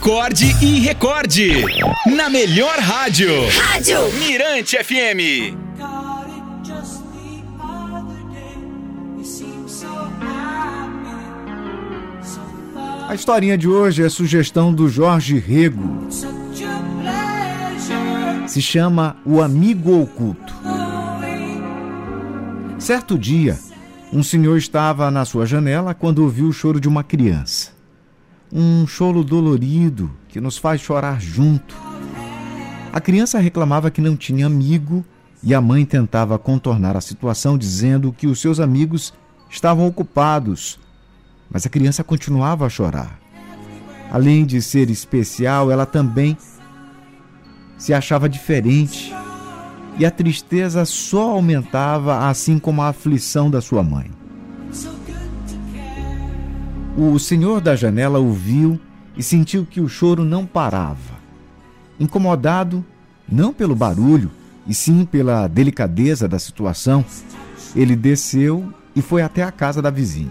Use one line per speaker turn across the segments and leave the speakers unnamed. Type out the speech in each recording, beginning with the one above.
Acorde e recorde. Na melhor rádio.
Rádio
Mirante FM.
A historinha de hoje é sugestão do Jorge Rego. Se chama O Amigo Oculto. Certo dia, um senhor estava na sua janela quando ouviu o choro de uma criança. Um choro dolorido que nos faz chorar junto. A criança reclamava que não tinha amigo e a mãe tentava contornar a situação dizendo que os seus amigos estavam ocupados. Mas a criança continuava a chorar. Além de ser especial, ela também se achava diferente e a tristeza só aumentava, assim como a aflição da sua mãe. O senhor da janela ouviu e sentiu que o choro não parava. Incomodado, não pelo barulho, e sim pela delicadeza da situação, ele desceu e foi até a casa da vizinha.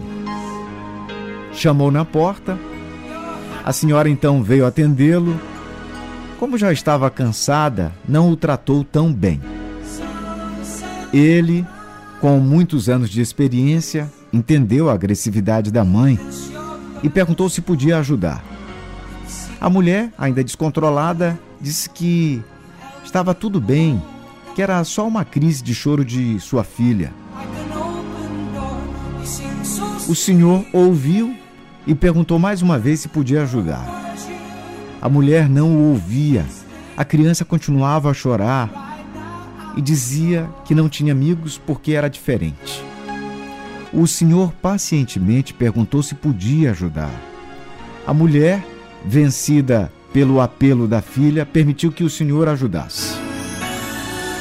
Chamou na porta, a senhora então veio atendê-lo como já estava cansada, não o tratou tão bem. Ele, com muitos anos de experiência, entendeu a agressividade da mãe e perguntou se podia ajudar. A mulher, ainda descontrolada, disse que estava tudo bem, que era só uma crise de choro de sua filha. O senhor ouviu e perguntou mais uma vez se podia ajudar. A mulher não o ouvia. A criança continuava a chorar e dizia que não tinha amigos porque era diferente. O senhor pacientemente perguntou se podia ajudar. A mulher, vencida pelo apelo da filha, permitiu que o senhor ajudasse.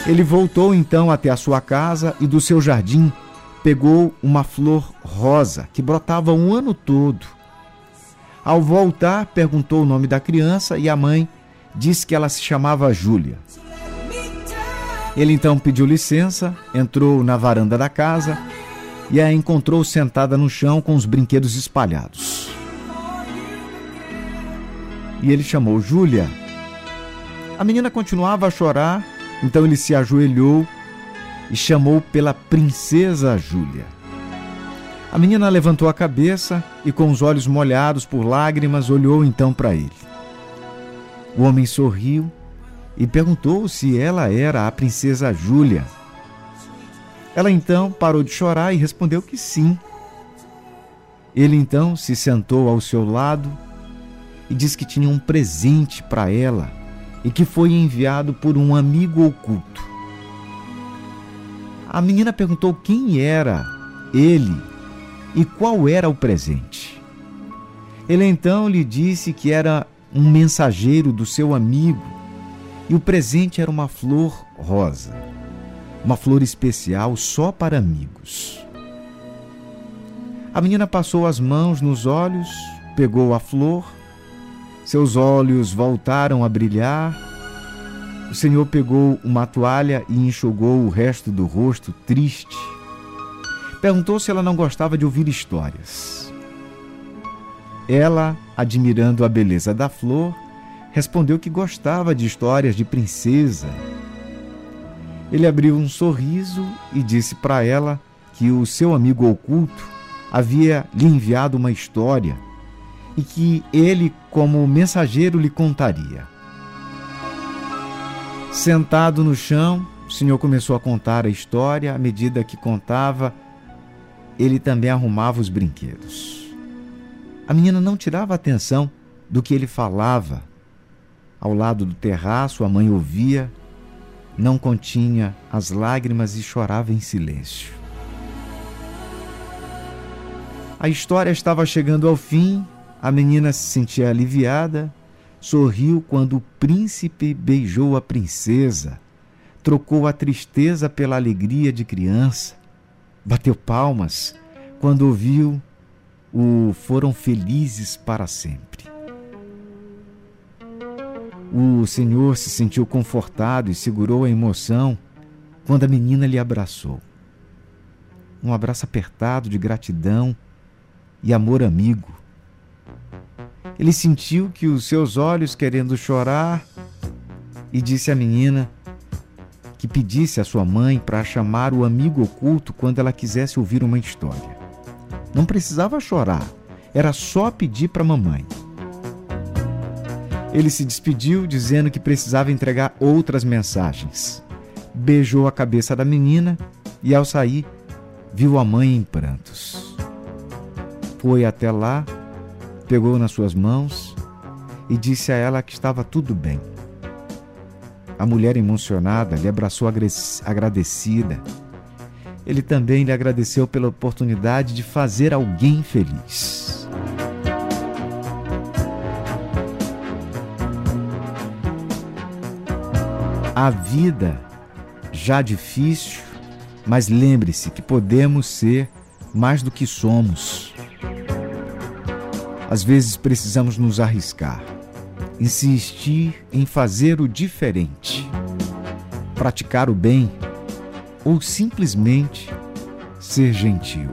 Ele voltou então até a sua casa e do seu jardim pegou uma flor rosa que brotava o ano todo. Ao voltar, perguntou o nome da criança e a mãe disse que ela se chamava Júlia. Ele então pediu licença, entrou na varanda da casa e a encontrou sentada no chão com os brinquedos espalhados. E ele chamou Júlia. A menina continuava a chorar, então ele se ajoelhou e chamou pela princesa Júlia. A menina levantou a cabeça e, com os olhos molhados por lágrimas, olhou então para ele. O homem sorriu e perguntou se ela era a princesa Júlia. Ela então parou de chorar e respondeu que sim. Ele então se sentou ao seu lado e disse que tinha um presente para ela e que foi enviado por um amigo oculto. A menina perguntou quem era ele e qual era o presente. Ele então lhe disse que era um mensageiro do seu amigo e o presente era uma flor rosa, uma flor especial só para amigos. A menina passou as mãos nos olhos, pegou a flor, seus olhos voltaram a brilhar. O Senhor pegou uma toalha e enxugou o resto do rosto triste. Perguntou se ela não gostava de ouvir histórias. Ela, admirando a beleza da flor, respondeu que gostava de histórias de princesa. Ele abriu um sorriso e disse para ela que o seu amigo oculto havia lhe enviado uma história e que ele, como mensageiro, lhe contaria. Sentado no chão, o senhor começou a contar a história. À medida que contava, ele também arrumava os brinquedos. A menina não tirava atenção do que ele falava. Ao lado do terraço, a mãe ouvia, não continha as lágrimas e chorava em silêncio. A história estava chegando ao fim, a menina se sentia aliviada, sorriu quando o príncipe beijou a princesa, trocou a tristeza pela alegria de criança, bateu palmas quando ouviu o foram felizes para sempre. O Senhor se sentiu confortado e segurou a emoção quando a menina lhe abraçou. Um abraço apertado de gratidão e amor amigo. Ele sentiu que os seus olhos querendo chorar e disse à menina que pedisse à sua mãe para chamar o amigo oculto quando ela quisesse ouvir uma história. Não precisava chorar, era só pedir para a mamãe. Ele se despediu dizendo que precisava entregar outras mensagens. Beijou a cabeça da menina e, ao sair, viu a mãe em prantos. Foi até lá, pegou nas suas mãos e disse a ela que estava tudo bem. A mulher emocionada lhe abraçou agradecida. Ele também lhe agradeceu pela oportunidade de fazer alguém feliz. A vida já difícil, mas lembre-se que podemos ser mais do que somos. Às vezes precisamos nos arriscar, insistir em fazer o diferente, praticar o bem ou simplesmente ser gentil.